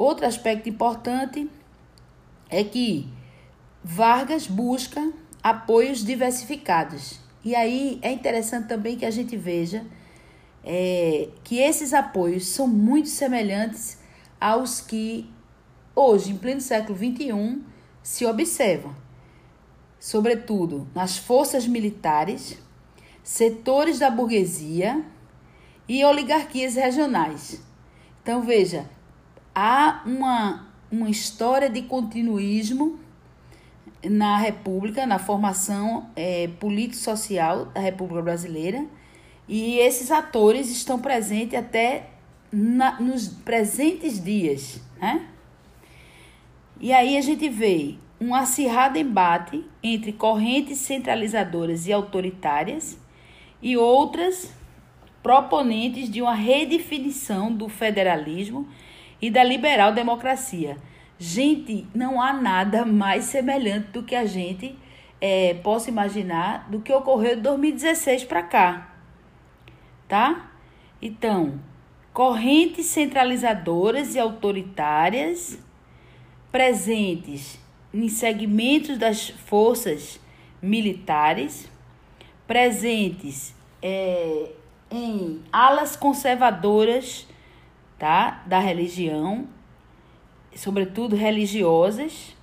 Outro aspecto importante é que Vargas busca apoios diversificados. E aí é interessante também que a gente veja é, que esses apoios são muito semelhantes aos que hoje, em pleno século XXI, se observam, sobretudo nas forças militares, setores da burguesia e oligarquias regionais. Então, veja, há uma, uma história de continuismo na República, na formação é, político-social da República Brasileira, e esses atores estão presentes até na, nos presentes dias, né? E aí a gente vê um acirrado embate entre correntes centralizadoras e autoritárias e outras proponentes de uma redefinição do federalismo e da liberal democracia. Gente, não há nada mais semelhante do que a gente é, possa imaginar do que ocorreu de 2016 para cá, tá? Então, correntes centralizadoras e autoritárias presentes em segmentos das forças militares, presentes é, em alas conservadoras tá, da religião, sobretudo religiosas,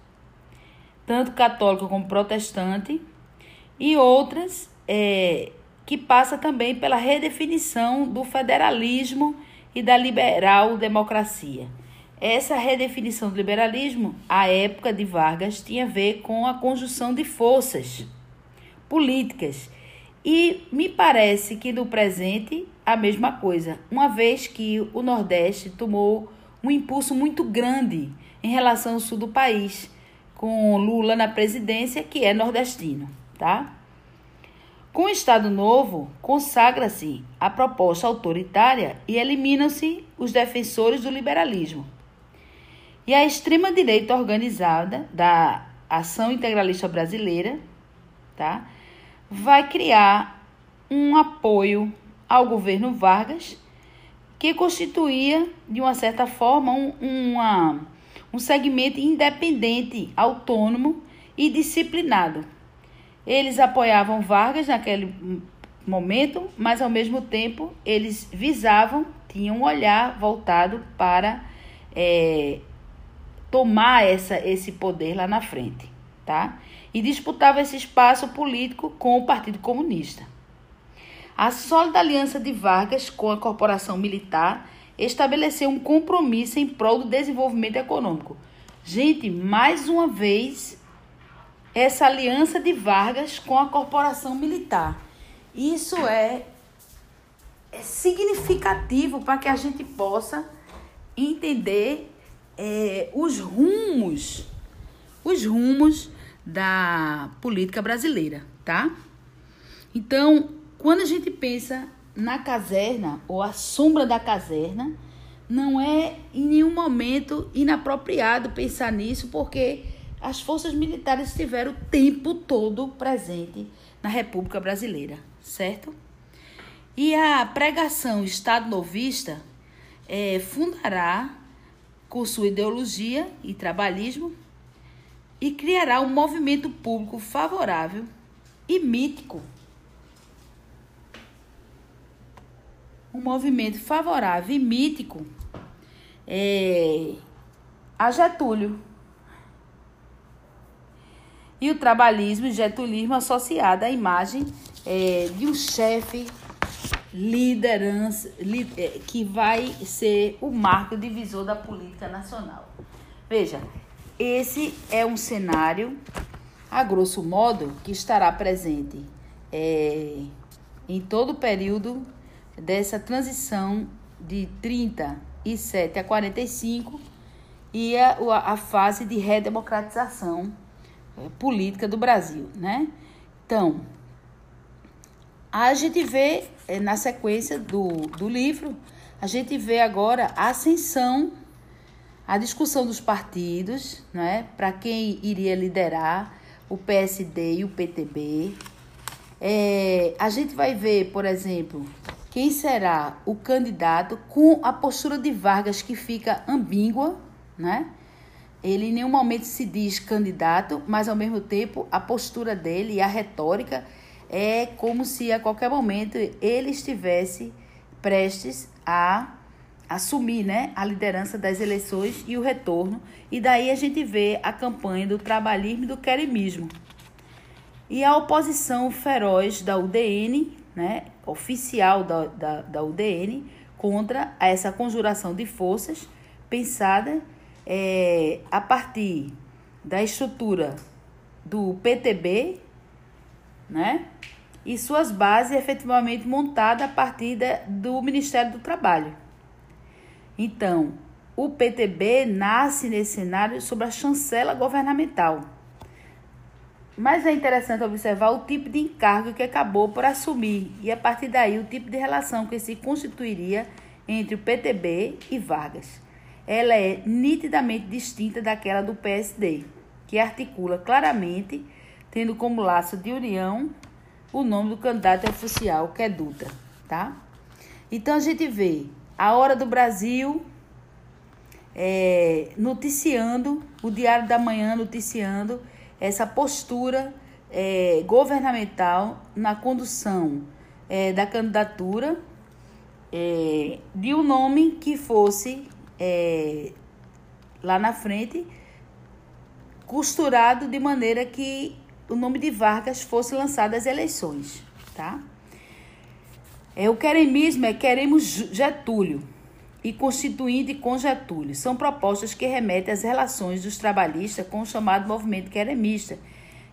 tanto católica como protestante, e outras é, que passa também pela redefinição do federalismo e da liberal democracia. Essa redefinição do liberalismo, à época de Vargas, tinha a ver com a conjunção de forças políticas. E me parece que no presente a mesma coisa, uma vez que o Nordeste tomou um impulso muito grande em relação ao sul do país, com Lula na presidência, que é nordestino, tá? Com o Estado Novo, consagra-se a proposta autoritária e eliminam-se os defensores do liberalismo. E a extrema-direita organizada da Ação Integralista Brasileira tá, vai criar um apoio ao governo Vargas, que constituía, de uma certa forma, um, uma, um segmento independente, autônomo e disciplinado. Eles apoiavam Vargas naquele momento, mas ao mesmo tempo eles visavam, tinham um olhar voltado para é, tomar essa, esse poder lá na frente, tá? E disputava esse espaço político com o Partido Comunista. A sólida aliança de Vargas com a corporação militar estabeleceu um compromisso em prol do desenvolvimento econômico. Gente, mais uma vez, essa aliança de Vargas com a corporação militar. Isso é, é significativo para que a gente possa entender é, os rumos, os rumos da política brasileira, tá? Então, quando a gente pensa na caserna ou a sombra da caserna, não é em nenhum momento inapropriado pensar nisso, porque as forças militares estiveram o tempo todo presente na República Brasileira, certo? E a pregação Estado Novista é, fundará com sua ideologia e trabalhismo e criará um movimento público favorável e mítico. Um movimento favorável e mítico é, a Getúlio. E o trabalhismo e getulismo associado à imagem é, de um chefe liderança é, que vai ser o marco divisor da política nacional. Veja, esse é um cenário, a grosso modo, que estará presente é, em todo o período dessa transição de 37 a 45 e a, a fase de redemocratização é, política do Brasil, né? Então, a gente vê é, na sequência do, do livro, a gente vê agora a ascensão, a discussão dos partidos, né, para quem iria liderar o PSD e o PTB. É, a gente vai ver, por exemplo, quem será o candidato com a postura de Vargas que fica ambígua, né? Ele em nenhum momento se diz candidato, mas ao mesmo tempo a postura dele e a retórica é como se a qualquer momento ele estivesse prestes a assumir né, a liderança das eleições e o retorno. E daí a gente vê a campanha do trabalhismo e do queremismo. E a oposição feroz da UDN, né, oficial da, da, da UDN, contra essa conjuração de forças pensada é, a partir da estrutura do PTB, né? E suas bases efetivamente montadas a partir do Ministério do Trabalho. Então, o PTB nasce nesse cenário sob a chancela governamental. Mas é interessante observar o tipo de encargo que acabou por assumir e, a partir daí, o tipo de relação que se constituiria entre o PTB e Vargas. Ela é nitidamente distinta daquela do PSD, que articula claramente, tendo como laço de união o nome do candidato oficial, que é Dutra, tá? Então a gente vê a Hora do Brasil é, noticiando, o Diário da Manhã noticiando essa postura é, governamental na condução é, da candidatura é, de um nome que fosse é, lá na frente costurado de maneira que o nome de Vargas fosse lançado às eleições, tá? É, o queremismo é queremos Getúlio e constituinte com Getúlio. São propostas que remetem às relações dos trabalhistas com o chamado movimento queremista,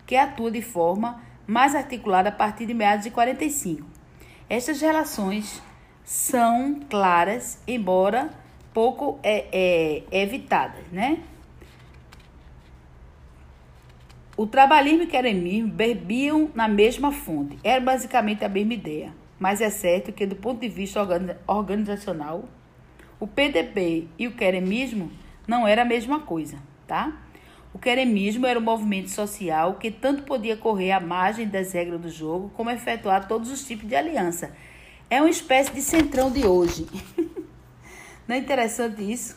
que atua de forma mais articulada a partir de meados de 45. Estas relações são claras, embora pouco é, é, evitadas, né? O trabalhismo e o queremismo bebiam na mesma fonte. Era basicamente a mesma ideia mas é certo que, do ponto de vista organizacional, o PDB e o queremismo não era a mesma coisa, tá? O queremismo era um movimento social que tanto podia correr à margem das regras do jogo, como efetuar todos os tipos de aliança. É uma espécie de centrão de hoje. não é interessante isso?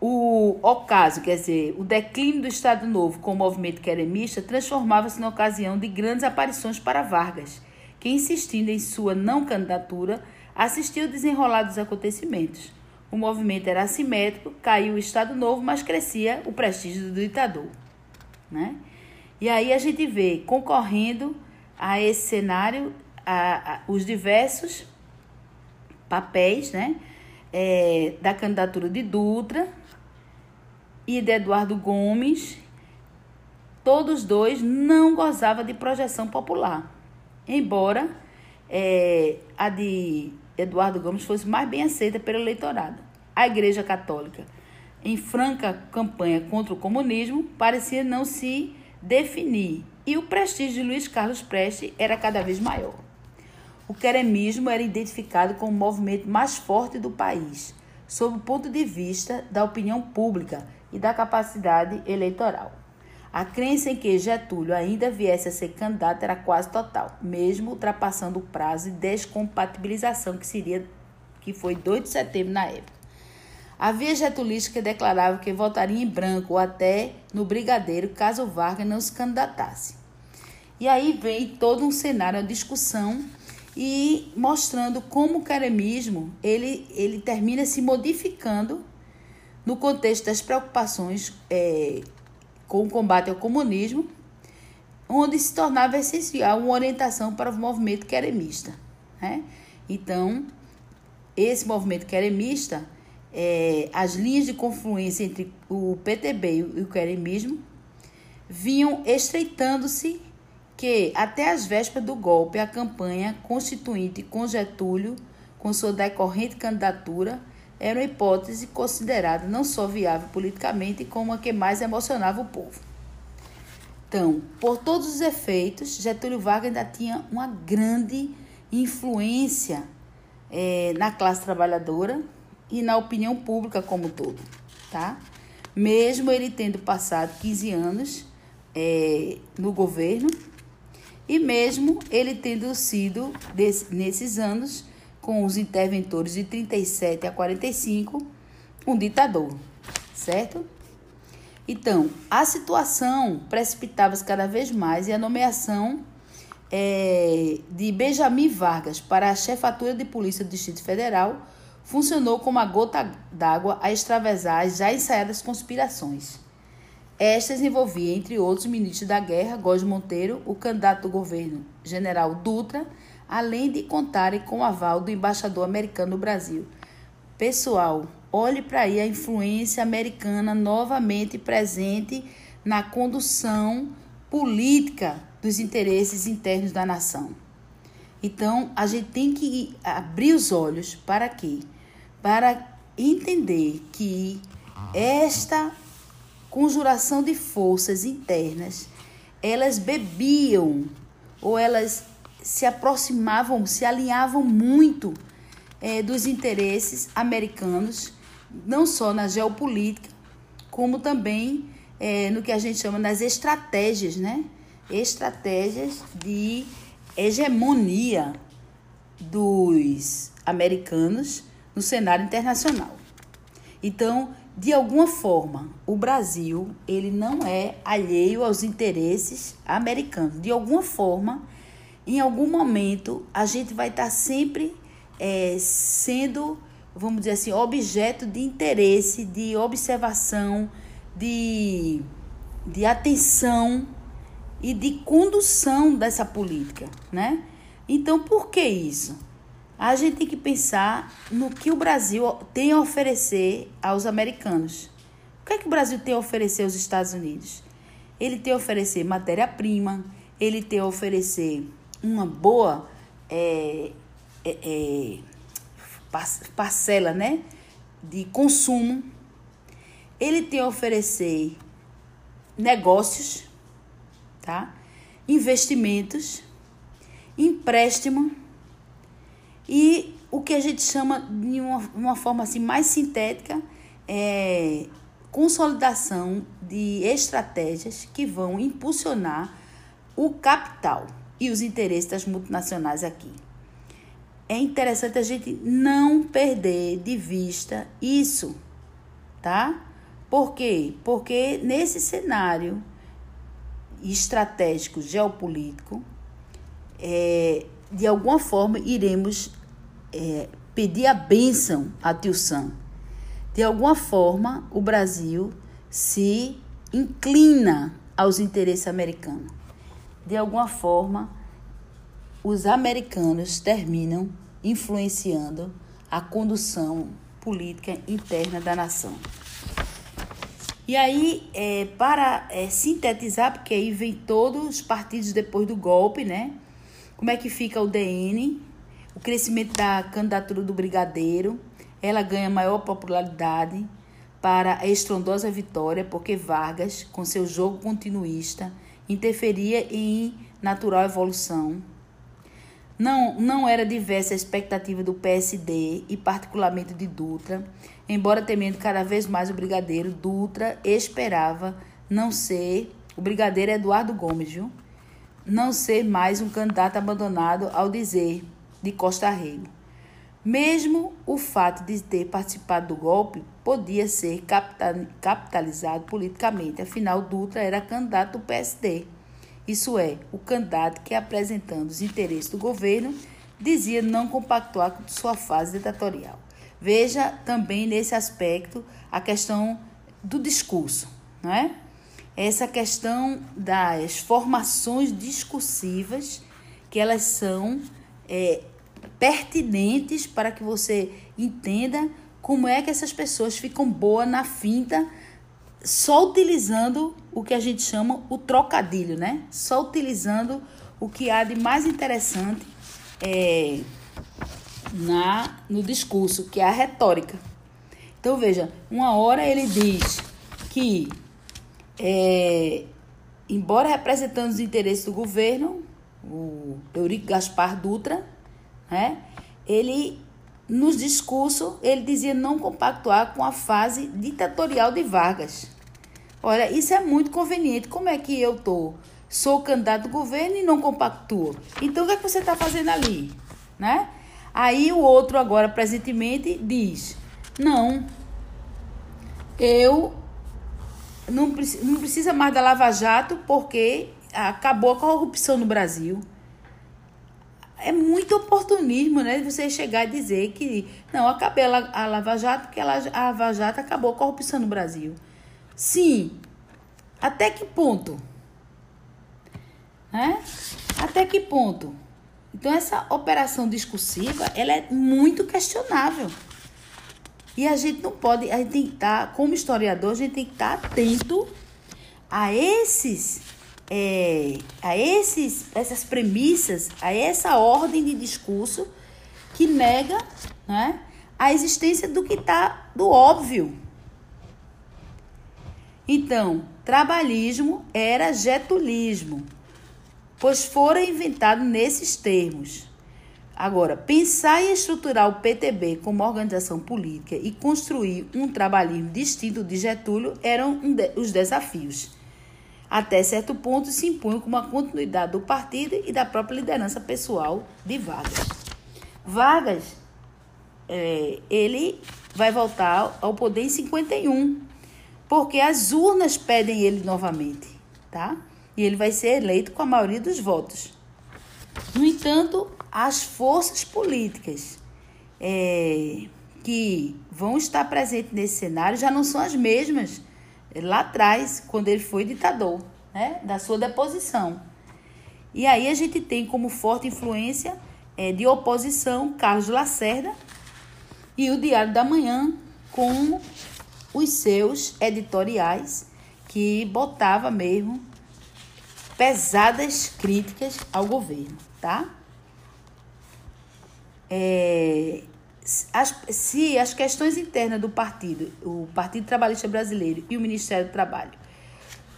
O ocaso, quer dizer, o declínio do Estado Novo com o movimento queremista transformava-se na ocasião de grandes aparições para Vargas, que, insistindo em sua não candidatura, assistiu ao desenrolar dos acontecimentos. O movimento era assimétrico, caiu o Estado Novo, mas crescia o prestígio do ditador. Né? E aí a gente vê, concorrendo a esse cenário, a, a, os diversos papéis né? É, da candidatura de Dutra, e de Eduardo Gomes, todos dois não gozavam de projeção popular, embora é, a de Eduardo Gomes fosse mais bem aceita pelo eleitorado. A Igreja Católica, em franca campanha contra o comunismo, parecia não se definir e o prestígio de Luiz Carlos Prestes era cada vez maior. O queremismo era identificado como o movimento mais forte do país, sob o ponto de vista da opinião pública e da capacidade eleitoral. A crença em que Getúlio ainda viesse a ser candidato era quase total, mesmo ultrapassando o prazo de descompatibilização que seria que foi 2 de setembro na época. Havia getulistas que declaravam que votaria em branco ou até no brigadeiro caso Vargas não se candidatasse. E aí vem todo um cenário, uma discussão e mostrando como o queremismo ele, ele termina se modificando no contexto das preocupações é, com o combate ao comunismo, onde se tornava essencial uma orientação para o movimento queremista. Né? Então, esse movimento queremista, é, as linhas de confluência entre o PTB e o queremismo vinham estreitando-se que, até as vésperas do golpe, a campanha constituinte com Getúlio, com sua decorrente candidatura, era uma hipótese considerada não só viável politicamente, como a que mais emocionava o povo. Então, por todos os efeitos, Getúlio Vargas ainda tinha uma grande influência é, na classe trabalhadora e na opinião pública como um todo, tá? Mesmo ele tendo passado 15 anos é, no governo e mesmo ele tendo sido, desse, nesses anos, com os interventores de 37 a 45, um ditador, certo? Então, a situação precipitava-se cada vez mais e a nomeação é, de Benjamin Vargas para a chefatura de polícia do Distrito Federal funcionou como a gota d'água a extravasar as já ensaiadas conspirações. Estas envolviam, entre outros, o ministro da Guerra, Góes Monteiro, o candidato do governo, general Dutra, além de contarem com o aval do embaixador americano no Brasil. Pessoal, olhe para aí a influência americana novamente presente na condução política dos interesses internos da nação. Então, a gente tem que abrir os olhos para quê? Para entender que esta conjuração de forças internas, elas bebiam ou elas se aproximavam, se alinhavam muito é, dos interesses americanos, não só na geopolítica, como também é, no que a gente chama das estratégias, né? Estratégias de hegemonia dos americanos no cenário internacional. Então, de alguma forma, o Brasil ele não é alheio aos interesses americanos. De alguma forma, em algum momento, a gente vai estar sempre é, sendo, vamos dizer assim, objeto de interesse, de observação, de, de atenção e de condução dessa política, né? Então, por que isso? A gente tem que pensar no que o Brasil tem a oferecer aos americanos. O que é que o Brasil tem a oferecer aos Estados Unidos? Ele tem a oferecer matéria-prima, ele tem a oferecer uma boa é, é, é, parcela né, de consumo, ele tem a oferecer negócios, tá? investimentos, empréstimo e o que a gente chama de uma, uma forma assim mais sintética é consolidação de estratégias que vão impulsionar o capital e os interesses das multinacionais aqui. É interessante a gente não perder de vista isso, tá? Por quê? Porque nesse cenário estratégico geopolítico, é, de alguma forma iremos é, pedir a bênção a Tio Sam. De alguma forma, o Brasil se inclina aos interesses americanos. De alguma forma, os americanos terminam influenciando a condução política interna da nação. E aí, é, para é, sintetizar, porque aí vem todos os partidos depois do golpe, né? Como é que fica o DN? O crescimento da candidatura do Brigadeiro, ela ganha maior popularidade para a estrondosa vitória, porque Vargas, com seu jogo continuista, interferia em natural evolução não, não era diversa a expectativa do PSD e particularmente de Dutra, embora temendo cada vez mais o brigadeiro, Dutra esperava não ser o brigadeiro Eduardo Gomes, viu? Não ser mais um candidato abandonado ao dizer de Costa Rego. Mesmo o fato de ter participado do golpe podia ser capitalizado politicamente, afinal Dutra era candidato do PSD isso é, o candidato que, apresentando os interesses do governo, dizia não compactuar com sua fase ditatorial. Veja também nesse aspecto a questão do discurso, não é? Essa questão das formações discursivas, que elas são é, pertinentes para que você entenda como é que essas pessoas ficam boas na finta só utilizando o que a gente chama o trocadilho, né? Só utilizando o que há de mais interessante é, na no discurso, que é a retórica. Então veja, uma hora ele diz que, é, embora representando os interesses do governo, o Eurico Gaspar Dutra, né? Ele nos discursos, ele dizia não compactuar com a fase ditatorial de Vargas. Olha, isso é muito conveniente. Como é que eu tô? Sou candidato do governo e não compactuo. Então, o que, é que você está fazendo ali? Né? Aí o outro agora presentemente diz: "Não. Eu não, não precisa mais da Lava Jato porque acabou a corrupção no Brasil." É muito oportunismo, né? Você chegar e dizer que não, acabei a Lava Jato porque a Lava Jato acabou a corrupção no Brasil. Sim. Até que ponto? Né? Até que ponto? Então essa operação discursiva, ela é muito questionável. E a gente não pode, a gente tem que estar, como historiador, a gente tem que estar atento a esses é, a esses, essas premissas, a essa ordem de discurso que nega né, a existência do que está do óbvio. Então, trabalhismo era getulismo, pois fora inventado nesses termos. Agora, pensar e estruturar o PTB como organização política e construir um trabalhismo distinto de Getúlio eram um de, os desafios até certo ponto se impunham como a continuidade do partido e da própria liderança pessoal de Vargas. Vargas, é, ele vai voltar ao poder em 51, porque as urnas pedem ele novamente, tá? E ele vai ser eleito com a maioria dos votos. No entanto, as forças políticas é, que vão estar presentes nesse cenário já não são as mesmas lá atrás, quando ele foi ditador, né, da sua deposição. E aí a gente tem como forte influência é, de oposição Carlos Lacerda e o Diário da Manhã com os seus editoriais que botava mesmo pesadas críticas ao governo, tá? É, as, se as questões internas do partido, o Partido Trabalhista Brasileiro e o Ministério do Trabalho,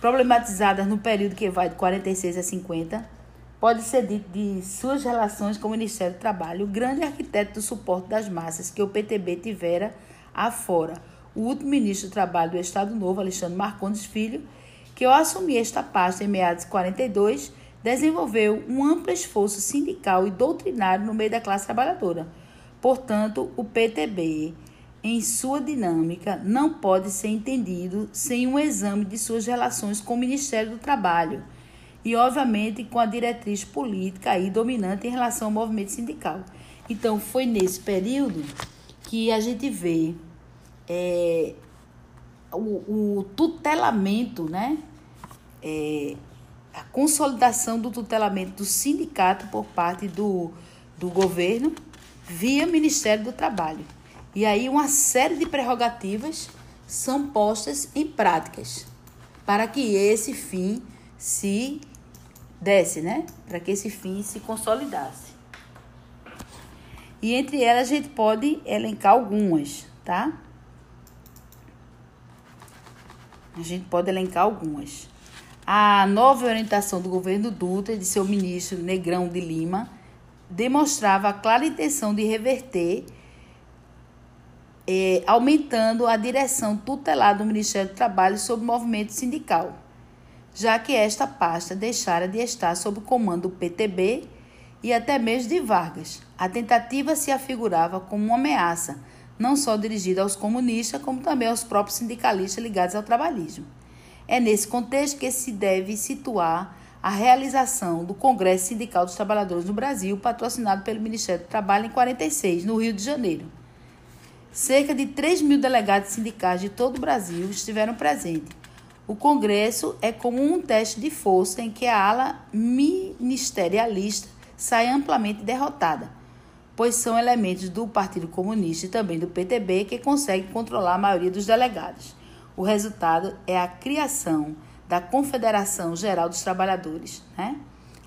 problematizadas no período que vai de 46 a 50, pode ser dito de suas relações com o Ministério do Trabalho, o grande arquiteto do suporte das massas que o PTB tivera afora. O último ministro do Trabalho do Estado Novo, Alexandre Marcondes Filho, que ao assumir esta pasta em meados de 42, desenvolveu um amplo esforço sindical e doutrinário no meio da classe trabalhadora Portanto, o PTB, em sua dinâmica, não pode ser entendido sem um exame de suas relações com o Ministério do Trabalho e, obviamente, com a diretriz política aí dominante em relação ao movimento sindical. Então, foi nesse período que a gente vê é, o, o, tutelamento, né? É, a consolidação do tutelamento do sindicato por parte do, do governo via Ministério do Trabalho. E aí uma série de prerrogativas são postas em práticas para que esse fim se desse, né? Para que esse fim se consolidasse. E entre elas a gente pode elencar algumas, tá? A gente pode elencar algumas. A nova orientação do governo Dutra e de seu ministro Negrão de Lima demonstrava a clara intenção de reverter, eh, aumentando a direção tutelar do Ministério do Trabalho sobre o movimento sindical, já que esta pasta deixara de estar sob o comando do PTB e até mesmo de Vargas. A tentativa se afigurava como uma ameaça, não só dirigida aos comunistas, como também aos próprios sindicalistas ligados ao trabalhismo. É nesse contexto que se deve situar a realização do Congresso Sindical dos Trabalhadores no Brasil, patrocinado pelo Ministério do Trabalho em 46, no Rio de Janeiro. Cerca de 3 mil delegados sindicais de todo o Brasil estiveram presentes. O Congresso é como um teste de força em que a ala ministerialista sai amplamente derrotada, pois são elementos do Partido Comunista e também do PTB que conseguem controlar a maioria dos delegados. O resultado é a criação da Confederação Geral dos Trabalhadores, né?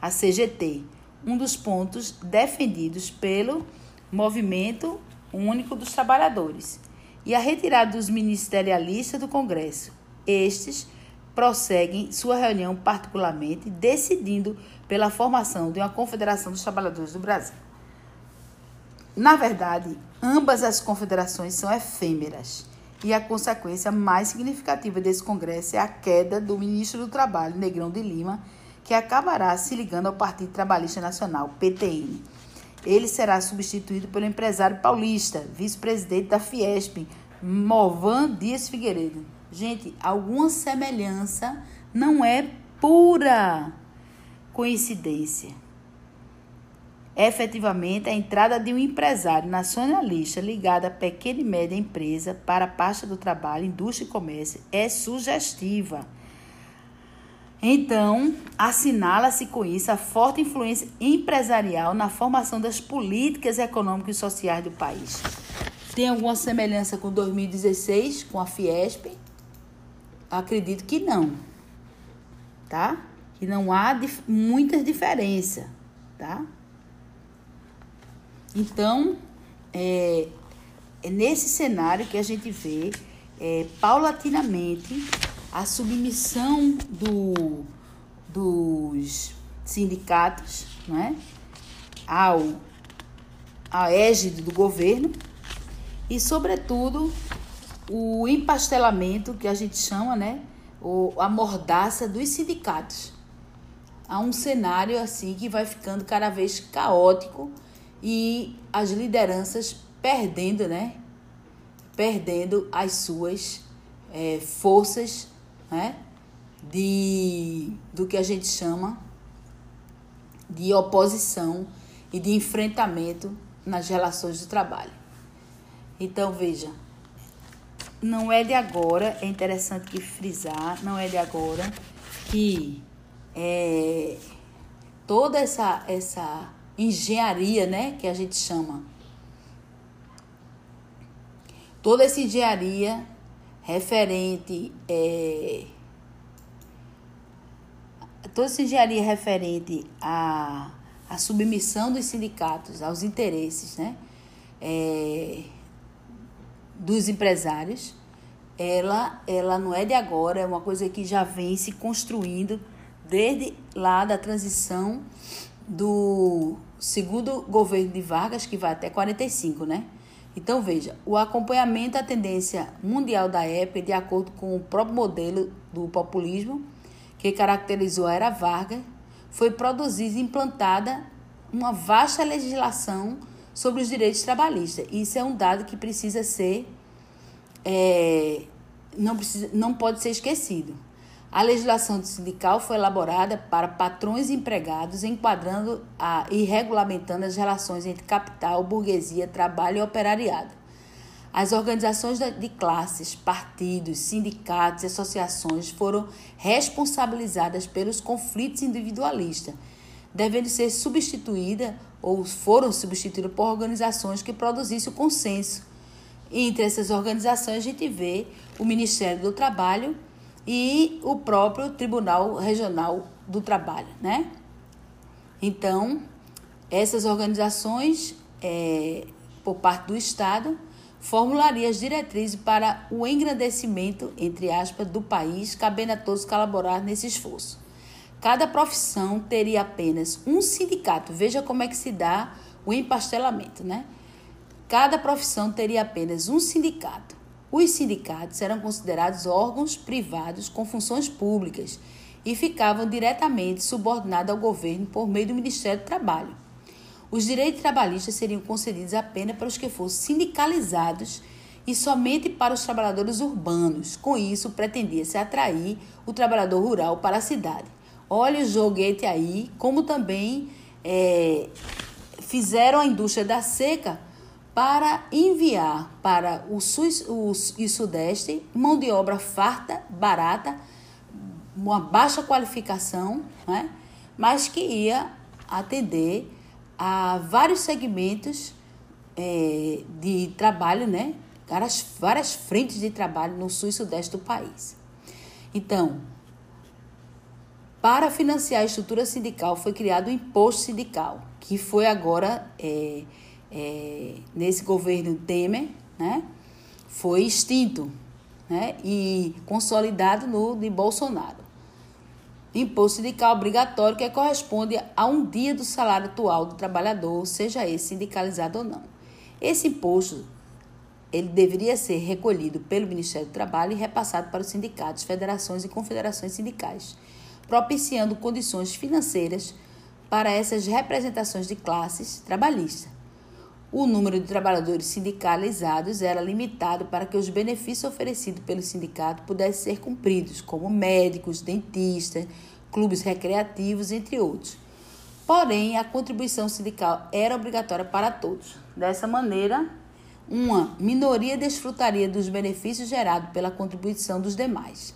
a CGT, um dos pontos defendidos pelo Movimento Único dos Trabalhadores, e a retirada dos ministerialistas do Congresso. Estes prosseguem sua reunião particularmente decidindo pela formação de uma Confederação dos Trabalhadores do Brasil. Na verdade, ambas as confederações são efêmeras e a consequência mais significativa desse congresso é a queda do ministro do Trabalho, Negrão de Lima, que acabará se ligando ao Partido Trabalhista Nacional, PTN. ele será substituído pelo empresário paulista, vice-presidente da Fiesp, Movan Dias Figueiredo. Gente, alguma semelhança não é pura coincidência. Efetivamente, a entrada de um empresário nacionalista ligado à pequena e média empresa para a pasta do trabalho, indústria e comércio é sugestiva. Então, assinala-se com isso a forte influência empresarial na formação das políticas econômicas e sociais do país. Tem alguma semelhança com 2016, com a Fiesp? Acredito que não, tá? Que não há dif muitas diferenças, tá? Então, é, é nesse cenário que a gente vê é, paulatinamente a submissão do, dos sindicatos né, ao, ao égide do governo e, sobretudo, o empastelamento que a gente chama, né, ou a mordaça dos sindicatos. Há um cenário assim que vai ficando cada vez caótico e as lideranças perdendo, né? Perdendo as suas é, forças, né? De, do que a gente chama de oposição e de enfrentamento nas relações de trabalho. Então, veja, não é de agora, é interessante que frisar, não é de agora que é, toda essa, essa engenharia, né, que a gente chama. Toda essa engenharia referente é, toda essa engenharia referente à, à submissão dos sindicatos aos interesses, né, é, dos empresários, ela, ela não é de agora, é uma coisa que já vem se construindo desde lá da transição do segundo governo de Vargas, que vai até 45, né? Então, veja, o acompanhamento à tendência mundial da época, de acordo com o próprio modelo do populismo, que caracterizou a era Vargas, foi produzida e implantada uma vasta legislação sobre os direitos trabalhistas. Isso é um dado que precisa ser. É, não, precisa, não pode ser esquecido. A legislação sindical foi elaborada para patrões e empregados, enquadrando a, e regulamentando as relações entre capital, burguesia, trabalho e operariado. As organizações de classes, partidos, sindicatos e associações foram responsabilizadas pelos conflitos individualistas, devendo ser substituídas ou foram substituídas por organizações que produzissem o consenso. E entre essas organizações a gente vê o Ministério do Trabalho e o próprio Tribunal Regional do Trabalho, né? Então, essas organizações, é, por parte do Estado, formulariam as diretrizes para o engrandecimento, entre aspas, do país, cabendo a todos colaborar nesse esforço. Cada profissão teria apenas um sindicato. Veja como é que se dá o empastelamento, né? Cada profissão teria apenas um sindicato. Os sindicatos eram considerados órgãos privados com funções públicas e ficavam diretamente subordinados ao governo por meio do Ministério do Trabalho. Os direitos trabalhistas seriam concedidos apenas para os que fossem sindicalizados e somente para os trabalhadores urbanos. Com isso, pretendia-se atrair o trabalhador rural para a cidade. Olha o joguete aí, como também é, fizeram a indústria da seca para enviar para o sul e sudeste mão de obra farta, barata, uma baixa qualificação, né? mas que ia atender a vários segmentos é, de trabalho, né? várias, várias frentes de trabalho no sul e sudeste do país. Então, para financiar a estrutura sindical, foi criado o imposto sindical, que foi agora é, é, nesse governo Temer, né, foi extinto né, e consolidado no de Bolsonaro. Imposto sindical obrigatório que corresponde a um dia do salário atual do trabalhador, seja esse sindicalizado ou não. Esse imposto ele deveria ser recolhido pelo Ministério do Trabalho e repassado para os sindicatos, federações e confederações sindicais, propiciando condições financeiras para essas representações de classes trabalhistas. O número de trabalhadores sindicalizados era limitado para que os benefícios oferecidos pelo sindicato pudessem ser cumpridos, como médicos, dentistas, clubes recreativos, entre outros. Porém, a contribuição sindical era obrigatória para todos. Dessa maneira, uma minoria desfrutaria dos benefícios gerados pela contribuição dos demais.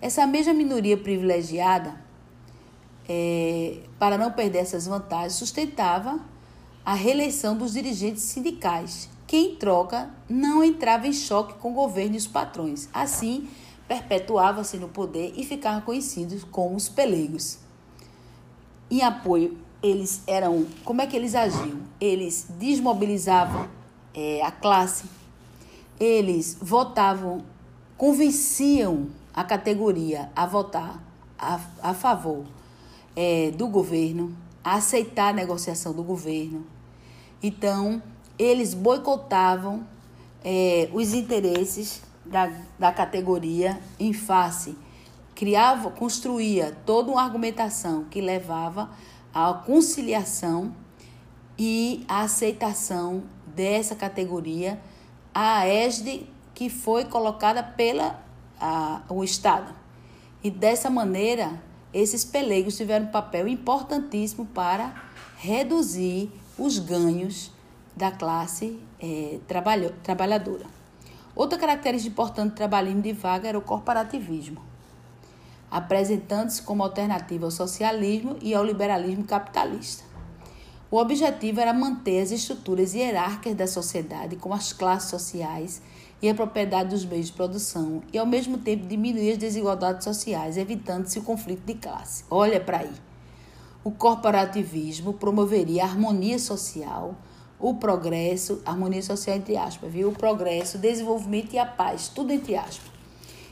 Essa mesma minoria privilegiada, é, para não perder essas vantagens, sustentava a reeleição dos dirigentes sindicais, que em troca não entrava em choque com o governo e os patrões. Assim, perpetuava-se no poder e ficavam conhecidos como os pelegos. Em apoio, eles eram. Como é que eles agiam? Eles desmobilizavam é, a classe, eles votavam, convenciam a categoria a votar a, a favor é, do governo, a aceitar a negociação do governo. Então, eles boicotavam é, os interesses da, da categoria em face, criava, construía toda uma argumentação que levava à conciliação e à aceitação dessa categoria, a ESD que foi colocada pela a, o Estado. E dessa maneira, esses pelegos tiveram um papel importantíssimo para reduzir os ganhos da classe é, trabalhadora. Outra característica importante do trabalhismo de vaga era o corporativismo, apresentando-se como alternativa ao socialismo e ao liberalismo capitalista. O objetivo era manter as estruturas hierárquicas da sociedade, como as classes sociais e a propriedade dos meios de produção, e ao mesmo tempo diminuir as desigualdades sociais, evitando-se o conflito de classe. Olha para aí. O corporativismo promoveria a harmonia social, o progresso, harmonia social entre aspas, viu? O progresso, o desenvolvimento e a paz, tudo entre aspas.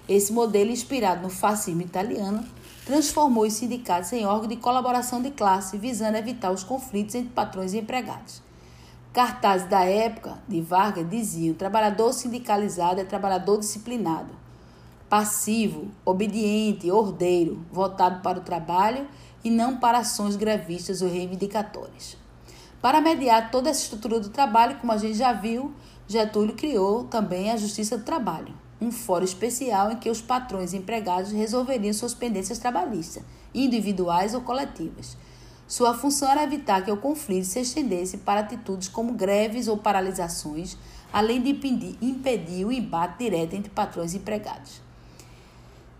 Esse modelo, inspirado no fascismo italiano, transformou os sindicatos em órgão de colaboração de classe, visando evitar os conflitos entre patrões e empregados. Cartazes da época de Vargas diziam: trabalhador sindicalizado é trabalhador disciplinado, passivo, obediente, ordeiro, voltado para o trabalho e não para ações grevistas ou reivindicatórias. Para mediar toda essa estrutura do trabalho, como a gente já viu, Getúlio criou também a Justiça do Trabalho, um fórum especial em que os patrões e empregados resolveriam suas pendências trabalhistas, individuais ou coletivas. Sua função era evitar que o conflito se estendesse para atitudes como greves ou paralisações, além de impedir, o embate direto entre patrões e empregados.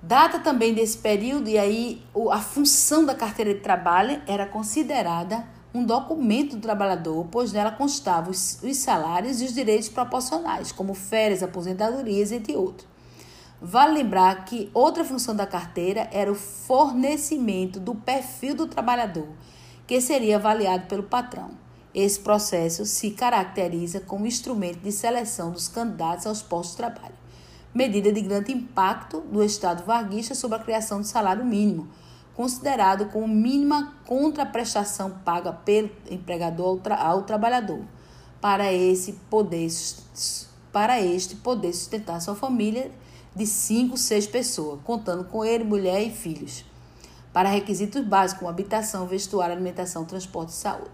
Data também desse período, e aí a função da carteira de trabalho era considerada um documento do trabalhador, pois nela constavam os, os salários e os direitos proporcionais, como férias, aposentadorias, entre outros. Vale lembrar que outra função da carteira era o fornecimento do perfil do trabalhador, que seria avaliado pelo patrão. Esse processo se caracteriza como instrumento de seleção dos candidatos aos postos de trabalho, medida de grande impacto do Estado varguista sobre a criação do salário mínimo, considerado como mínima contraprestação paga pelo empregador ao, tra ao trabalhador, para esse poder para este poder sustentar sua família de 5, 6 pessoas, contando com ele, mulher e filhos, para requisitos básicos como habitação, vestuário, alimentação, transporte e saúde.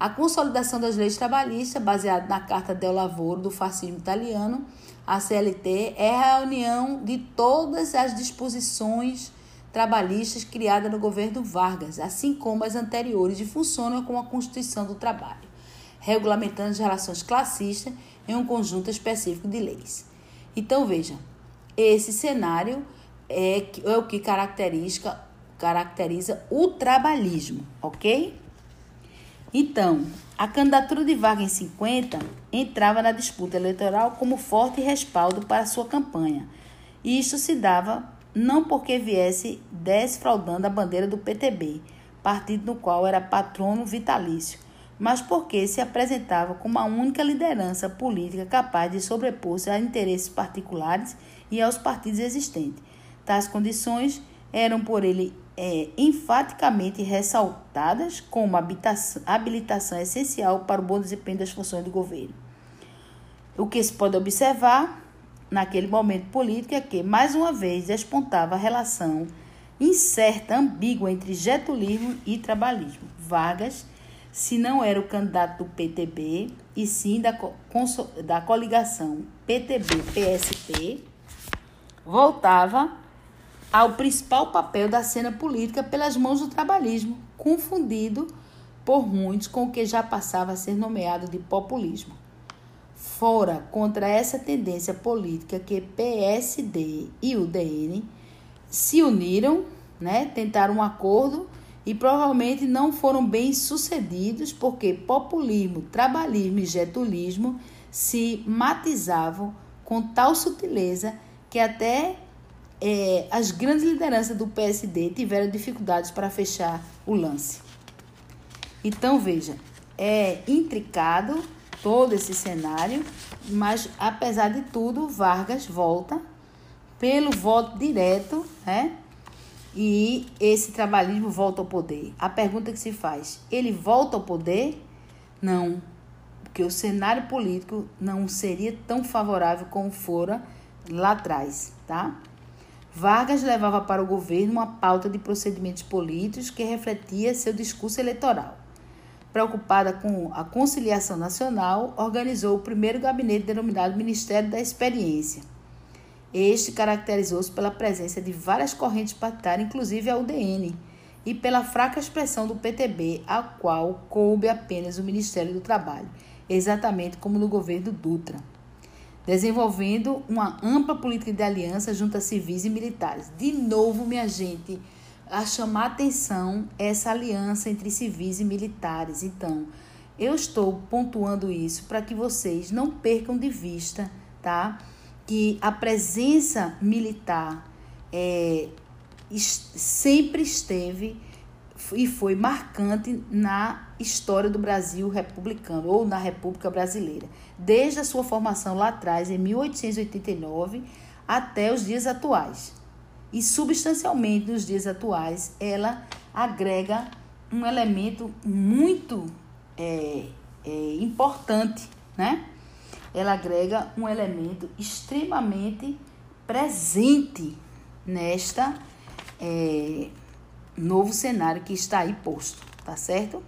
A consolidação das leis trabalhistas, baseada na Carta del Lavoro do fascismo italiano, a CLT, é a união de todas as disposições trabalhistas criada no governo Vargas, assim como as anteriores, e funcionam como a Constituição do Trabalho, regulamentando as relações classistas em um conjunto específico de leis. Então, veja, esse cenário é, é o que caracteriza, caracteriza o trabalhismo, ok? Então, a candidatura de Vargas em 50 entrava na disputa eleitoral como forte respaldo para sua campanha. E isso se dava não porque viesse desfraudando a bandeira do PTB, partido no qual era patrono vitalício, mas porque se apresentava como a única liderança política capaz de sobrepor-se a interesses particulares e aos partidos existentes. Tais condições eram por ele é, enfaticamente ressaltadas como habilitação, essencial para o bom desempenho das funções do governo. O que se pode observar naquele momento político é que, mais uma vez, despontava a relação incerta, ambígua entre getulismo e trabalhismo. Vargas, se não era o candidato do PTB, e sim da, da coligação PTB-PSP, voltava ao principal papel da cena política pelas mãos do trabalhismo, confundido por muitos com o que já passava a ser nomeado de populismo. Fora contra essa tendência política que PSD e o DN se uniram, né, tentaram um acordo e provavelmente não foram bem sucedidos porque populismo, trabalhismo e getulismo se matizavam com tal sutileza que até é, as grandes lideranças do PSD tiveram dificuldades para fechar o lance. Então, veja, é intricado todo esse cenário, mas apesar de tudo, Vargas volta pelo voto direto, né? E esse trabalhismo volta ao poder. A pergunta que se faz: ele volta ao poder? Não, porque o cenário político não seria tão favorável como fora lá atrás, tá? Vargas levava para o governo uma pauta de procedimentos políticos que refletia seu discurso eleitoral. Preocupada com a conciliação nacional, organizou o primeiro gabinete denominado Ministério da Experiência. Este caracterizou-se pela presença de várias correntes partidárias, inclusive a UDN, e pela fraca expressão do PTB, a qual coube apenas o Ministério do Trabalho, exatamente como no governo Dutra desenvolvendo uma ampla política de aliança junto a civis e militares. De novo, minha gente, a chamar atenção essa aliança entre civis e militares. Então, eu estou pontuando isso para que vocês não percam de vista, tá? Que a presença militar é, sempre esteve e foi marcante na história do Brasil republicano ou na República Brasileira, desde a sua formação lá atrás, em 1889, até os dias atuais. E substancialmente nos dias atuais, ela agrega um elemento muito é, é, importante, né? Ela agrega um elemento extremamente presente nesta é, novo cenário que está aí posto, tá certo?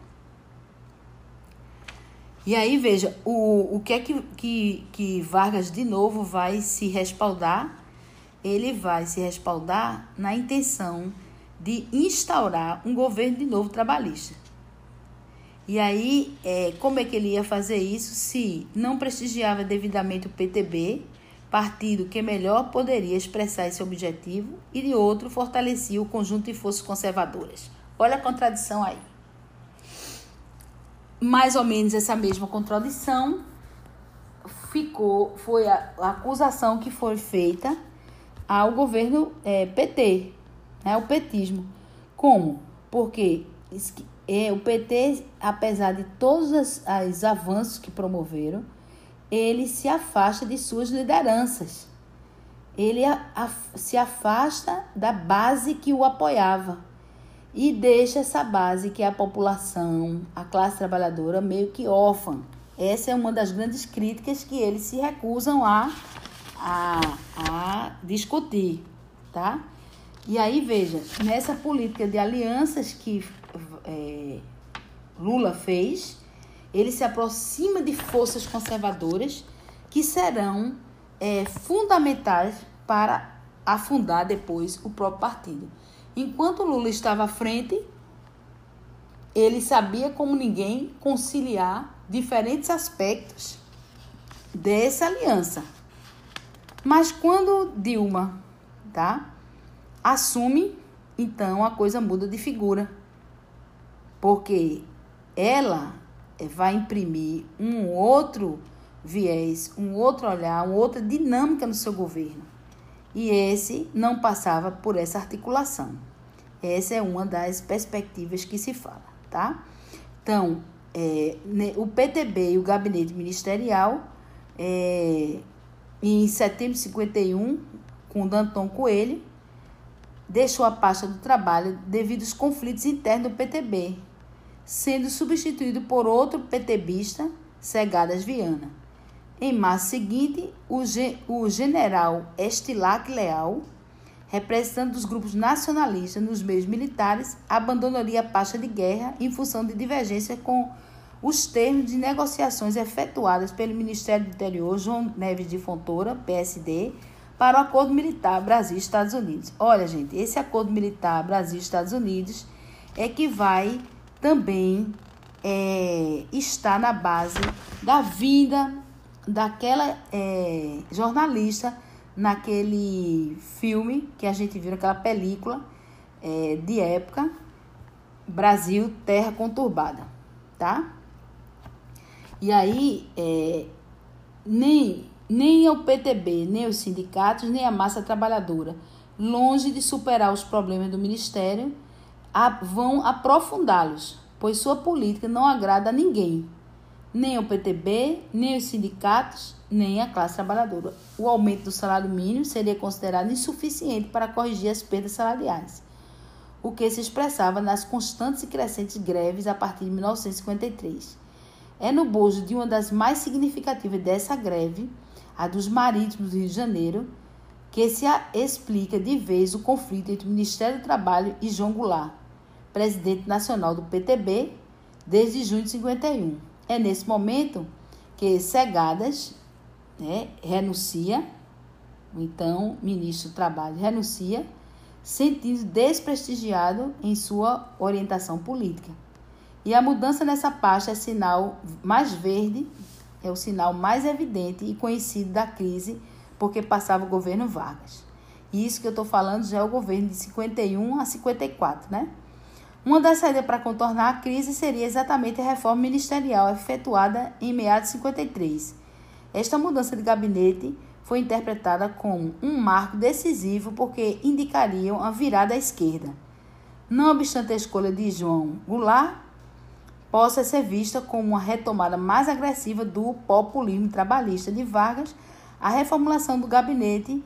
E aí, veja, o, o que é que, que, que Vargas de novo vai se respaldar? Ele vai se respaldar na intenção de instaurar um governo de novo trabalhista. E aí, é, como é que ele ia fazer isso se não prestigiava devidamente o PTB partido que melhor poderia expressar esse objetivo, e de outro fortalecia o conjunto de forças conservadoras. Olha a contradição aí. Mais ou menos essa mesma contradição ficou, foi a, a acusação que foi feita ao governo é, PT, né, o petismo. Como? Porque é, o PT, apesar de todos os avanços que promoveram, ele se afasta de suas lideranças. Ele a, a, se afasta da base que o apoiava e deixa essa base, que é a população, a classe trabalhadora, meio que órfã. Essa é uma das grandes críticas que eles se recusam a, a, a discutir, tá? E aí, veja, nessa política de alianças que é, Lula fez, ele se aproxima de forças conservadoras que serão é, fundamentais para afundar depois o próprio partido. Enquanto Lula estava à frente, ele sabia como ninguém conciliar diferentes aspectos dessa aliança. Mas quando Dilma, tá, assume, então a coisa muda de figura. Porque ela vai imprimir um outro viés, um outro olhar, uma outra dinâmica no seu governo. E esse não passava por essa articulação. Essa é uma das perspectivas que se fala, tá? Então, é, o PTB e o gabinete ministerial, é, em setembro de 51, com Danton Coelho, deixou a pasta do trabalho devido aos conflitos internos do PTB, sendo substituído por outro PTBista, Segadas Viana. Em março seguinte, o, o general Estilac Leal representante dos grupos nacionalistas nos meios militares, abandonaria a pasta de guerra em função de divergência com os termos de negociações efetuadas pelo Ministério do Interior João Neves de Fontoura, PSD, para o acordo militar Brasil-Estados Unidos. Olha, gente, esse acordo militar Brasil-Estados Unidos é que vai também é, estar na base da vinda daquela é, jornalista naquele filme que a gente viu, naquela película é, de época, Brasil, Terra Conturbada, tá? E aí, é, nem, nem o PTB, nem os sindicatos, nem a massa trabalhadora, longe de superar os problemas do Ministério, a, vão aprofundá-los, pois sua política não agrada a ninguém, nem o PTB, nem os sindicatos, nem a classe trabalhadora. O aumento do salário mínimo seria considerado insuficiente para corrigir as perdas salariais, o que se expressava nas constantes e crescentes greves a partir de 1953. É no bojo de uma das mais significativas dessa greve, a dos marítimos do Rio de Janeiro, que se explica de vez o conflito entre o Ministério do Trabalho e João Goulart, presidente nacional do PTB desde junho de 51. É nesse momento que Cegadas né, renuncia, então ministro do Trabalho renuncia, sentindo desprestigiado em sua orientação política. E a mudança nessa pasta é sinal mais verde, é o sinal mais evidente e conhecido da crise, porque passava o governo Vargas. E isso que eu estou falando já é o governo de 51 a 54, né? Uma das saídas para contornar a crise seria exatamente a reforma ministerial efetuada em meados de 53. Esta mudança de gabinete foi interpretada como um marco decisivo porque indicariam a virada à esquerda. Não obstante a escolha de João Goulart, possa ser vista como uma retomada mais agressiva do populismo trabalhista de Vargas, a reformulação do gabinete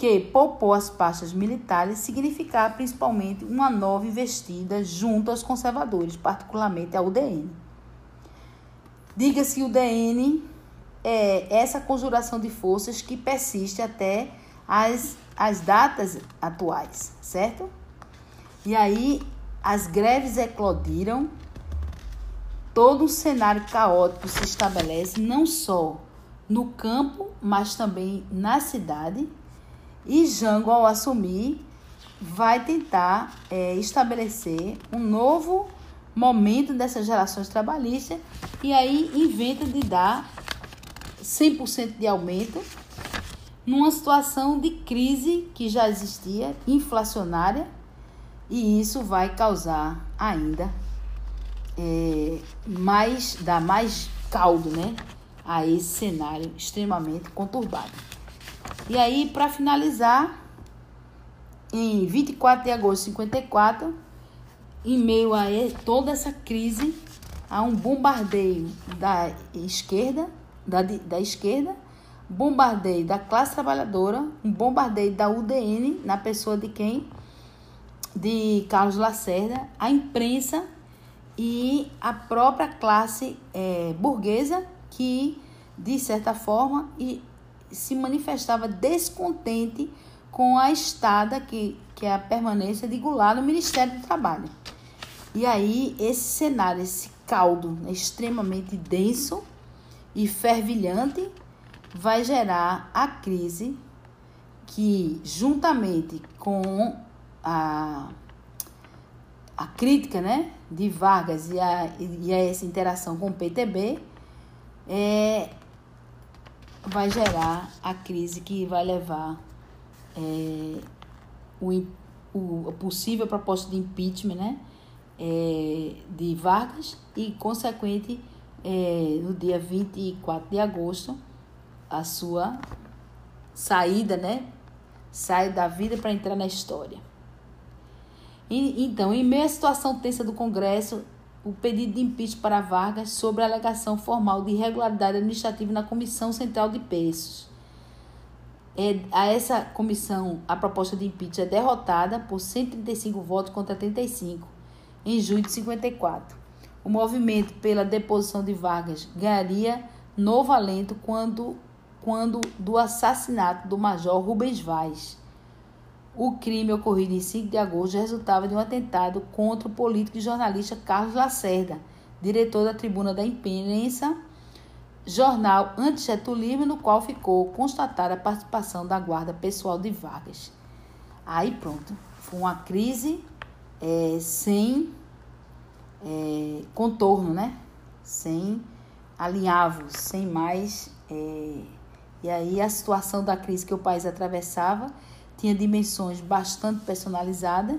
que poupou as pastas militares significava principalmente uma nova investida junto aos conservadores, particularmente a UDN. Diga-se UDN é essa conjuração de forças que persiste até as, as datas atuais, certo? E aí as greves eclodiram, todo um cenário caótico se estabelece, não só no campo, mas também na cidade e Jango, ao assumir, vai tentar é, estabelecer um novo momento dessas relações trabalhistas e aí inventa de dar 100% de aumento numa situação de crise que já existia, inflacionária, e isso vai causar ainda é, mais, dar mais caldo né, a esse cenário extremamente conturbado. E aí, para finalizar, em 24 de agosto de 54, em meio a toda essa crise, há um bombardeio da esquerda, da, da esquerda, bombardeio da classe trabalhadora, um bombardeio da UDN, na pessoa de quem? De Carlos Lacerda, a imprensa e a própria classe é, burguesa que, de certa forma, e se manifestava descontente com a estada que, que é a permanência de Goulart no Ministério do Trabalho. E aí, esse cenário, esse caldo né, extremamente denso e fervilhante, vai gerar a crise que, juntamente com a, a crítica né, de Vargas e a, e a essa interação com o PTB, é, vai gerar a crise que vai levar é, o, o possível proposta de impeachment né, é, de Vargas e, consequente, é, no dia 24 de agosto, a sua saída, né? Sai da vida para entrar na história. E, então, em meio à situação tensa do Congresso, o pedido de impeachment para Vargas sobre a alegação formal de irregularidade administrativa na Comissão Central de Preços. É, a essa comissão, a proposta de impeachment é derrotada por 135 votos contra 35, em junho de 54. O movimento pela deposição de Vargas ganharia novo alento quando, quando do assassinato do major Rubens Vaz. O crime ocorrido em 5 de agosto resultava de um atentado contra o político e jornalista Carlos Lacerda, diretor da Tribuna da Imprensa, jornal anti-getulismo, no qual ficou constatada a participação da guarda pessoal de Vargas. Aí pronto, foi uma crise é, sem é, contorno, né? Sem alinhavos, sem mais. É, e aí a situação da crise que o país atravessava tinha dimensões bastante personalizadas.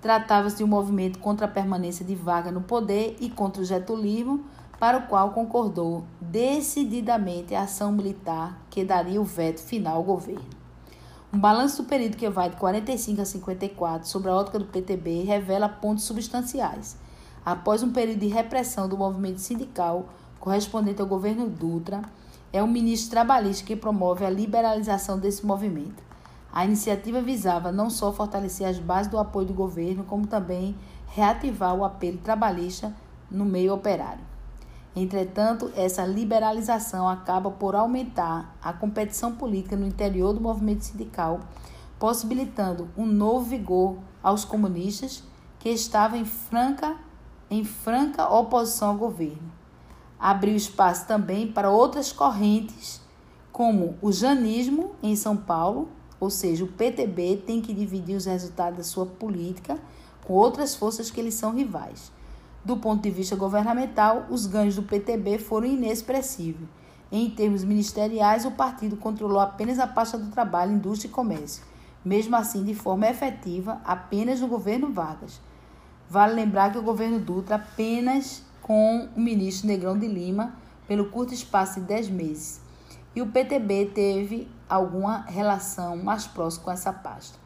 Tratava-se de um movimento contra a permanência de Vargas no poder e contra o getulismo, para o qual concordou decididamente a ação militar que daria o veto final ao governo. Um balanço do período que vai de 45 a 54 sobre a ótica do PTB revela pontos substanciais. Após um período de repressão do movimento sindical correspondente ao governo Dutra, é o ministro trabalhista que promove a liberalização desse movimento. A iniciativa visava não só fortalecer as bases do apoio do governo, como também reativar o apelo trabalhista no meio operário. Entretanto, essa liberalização acaba por aumentar a competição política no interior do movimento sindical, possibilitando um novo vigor aos comunistas que estavam em franca, em franca oposição ao governo. Abriu espaço também para outras correntes, como o janismo em São Paulo, ou seja, o PTB tem que dividir os resultados da sua política com outras forças que lhes são rivais. Do ponto de vista governamental, os ganhos do PTB foram inexpressivos. Em termos ministeriais, o partido controlou apenas a pasta do trabalho, indústria e comércio, mesmo assim de forma efetiva apenas no governo Vargas. Vale lembrar que o governo Dutra apenas com o ministro Negrão de Lima pelo curto espaço de 10 meses. E o PTB teve alguma relação mais próxima com essa pasta.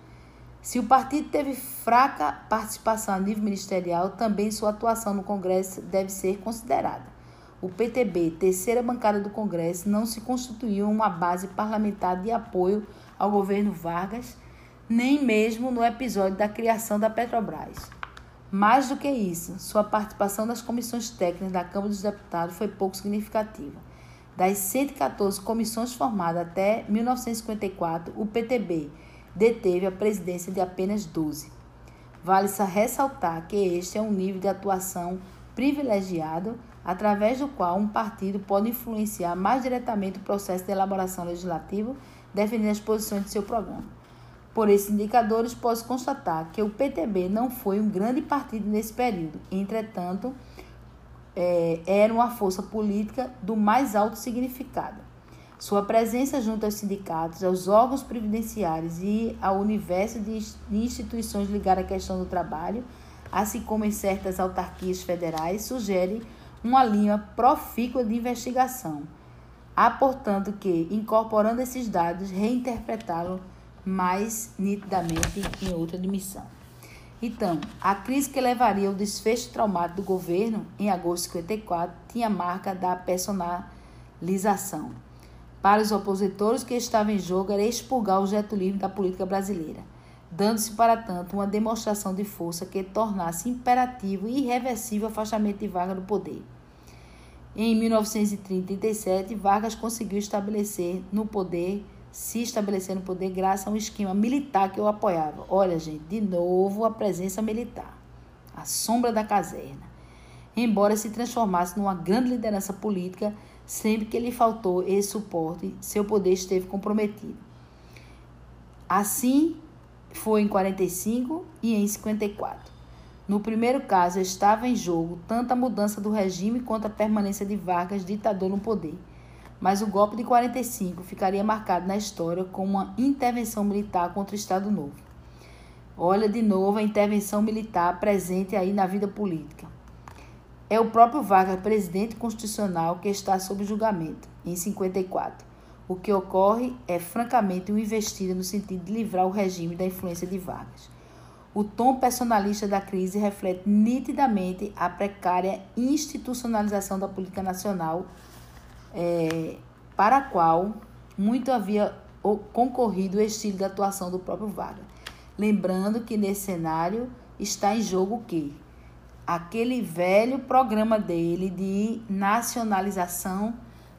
Se o partido teve fraca participação a nível ministerial, também sua atuação no Congresso deve ser considerada. O PTB, terceira bancada do Congresso, não se constituiu uma base parlamentar de apoio ao governo Vargas, nem mesmo no episódio da criação da Petrobras. Mais do que isso, sua participação nas comissões técnicas da Câmara dos Deputados foi pouco significativa. Das 114 comissões formadas até 1954, o PTB deteve a presidência de apenas 12. Vale-se ressaltar que este é um nível de atuação privilegiado através do qual um partido pode influenciar mais diretamente o processo de elaboração legislativa, definindo as posições de seu programa. Por esses indicadores, posso constatar que o PTB não foi um grande partido nesse período, entretanto, é, era uma força política do mais alto significado. Sua presença junto aos sindicatos, aos órgãos previdenciários e ao universo de instituições ligadas à questão do trabalho, assim como em certas autarquias federais, sugere uma linha profícua de investigação. Há, portanto, que, incorporando esses dados, reinterpretá-los mais nitidamente em outra dimensão. Então, a crise que levaria ao desfecho traumático do governo em agosto de 54 tinha marca da personalização. Para os opositores, o que estava em jogo era expurgar o getulismo da política brasileira, dando-se, para tanto, uma demonstração de força que tornasse imperativo e irreversível o afastamento de Vargas do poder. Em 1937, Vargas conseguiu estabelecer no poder, se estabelecer no poder graças a um esquema militar que o apoiava. Olha, gente, de novo a presença militar, a sombra da caserna. Embora se transformasse numa grande liderança política, Sempre que lhe faltou esse suporte, seu poder esteve comprometido. Assim foi em 45 e em 54. No primeiro caso, estava em jogo tanto a mudança do regime quanto a permanência de Vargas, ditador no poder. Mas o golpe de 45 ficaria marcado na história como uma intervenção militar contra o Estado Novo. Olha de novo a intervenção militar presente aí na vida política. É o próprio Vargas, presidente constitucional, que está sob julgamento, em 54. O que ocorre é francamente uma investida no sentido de livrar o regime da influência de Vargas. O tom personalista da crise reflete nitidamente a precária institucionalização da política nacional, é, para a qual muito havia concorrido o estilo de atuação do próprio Vargas. Lembrando que nesse cenário está em jogo o quê? aquele velho programa dele de nacionalização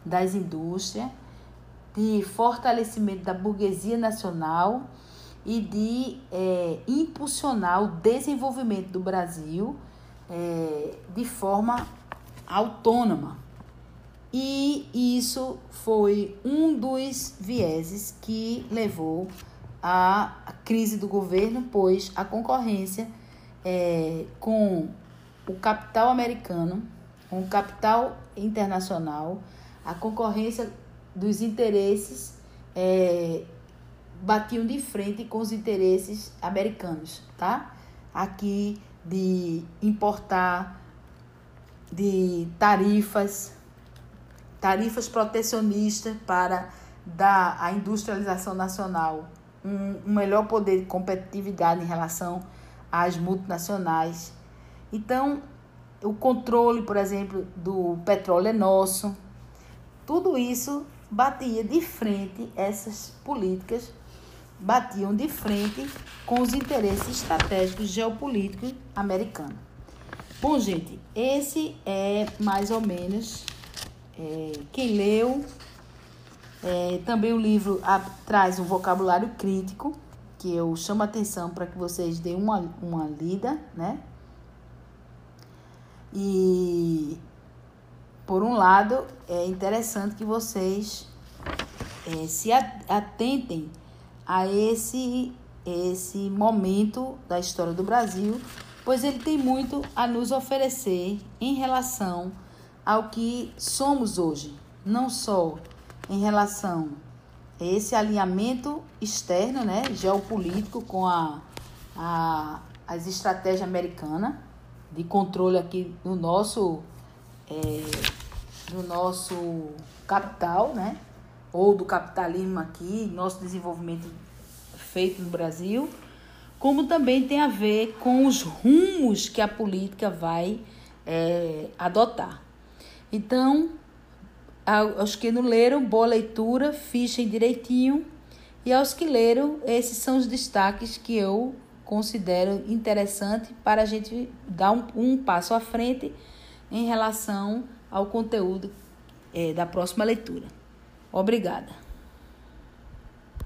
das indústrias, de fortalecimento da burguesia nacional e de é, impulsionar o desenvolvimento do Brasil é, de forma autônoma. E isso foi um dos vieses que levou à crise do governo, pois a concorrência é, com o capital americano, com o capital internacional, a concorrência dos interesses é, batiam de frente com os interesses americanos, tá? Aqui de importar, de tarifas, tarifas protecionistas para dar à industrialização nacional um, um melhor poder de competitividade em relação às multinacionais. Então, o controle, por exemplo, do petróleo é nosso. Tudo isso batia de frente, essas políticas batiam de frente com os interesses estratégicos geopolíticos americanos. Bom, gente, esse é mais ou menos é, quem leu. É, também o livro a, traz um vocabulário crítico, que eu chamo a atenção para que vocês deem uma, uma lida, né? E, por um lado, é interessante que vocês é, se atentem a esse, esse momento da história do Brasil, pois ele tem muito a nos oferecer em relação ao que somos hoje, não só em relação a esse alinhamento externo, né, geopolítico com a, a, as estratégias americanas de controle aqui do nosso é, do nosso capital, né? ou do capitalismo aqui, nosso desenvolvimento feito no Brasil, como também tem a ver com os rumos que a política vai é, adotar. Então, aos que não leram, boa leitura, fichem direitinho. E aos que leram, esses são os destaques que eu considero interessante para a gente dar um, um passo à frente em relação ao conteúdo é, da próxima leitura. Obrigada.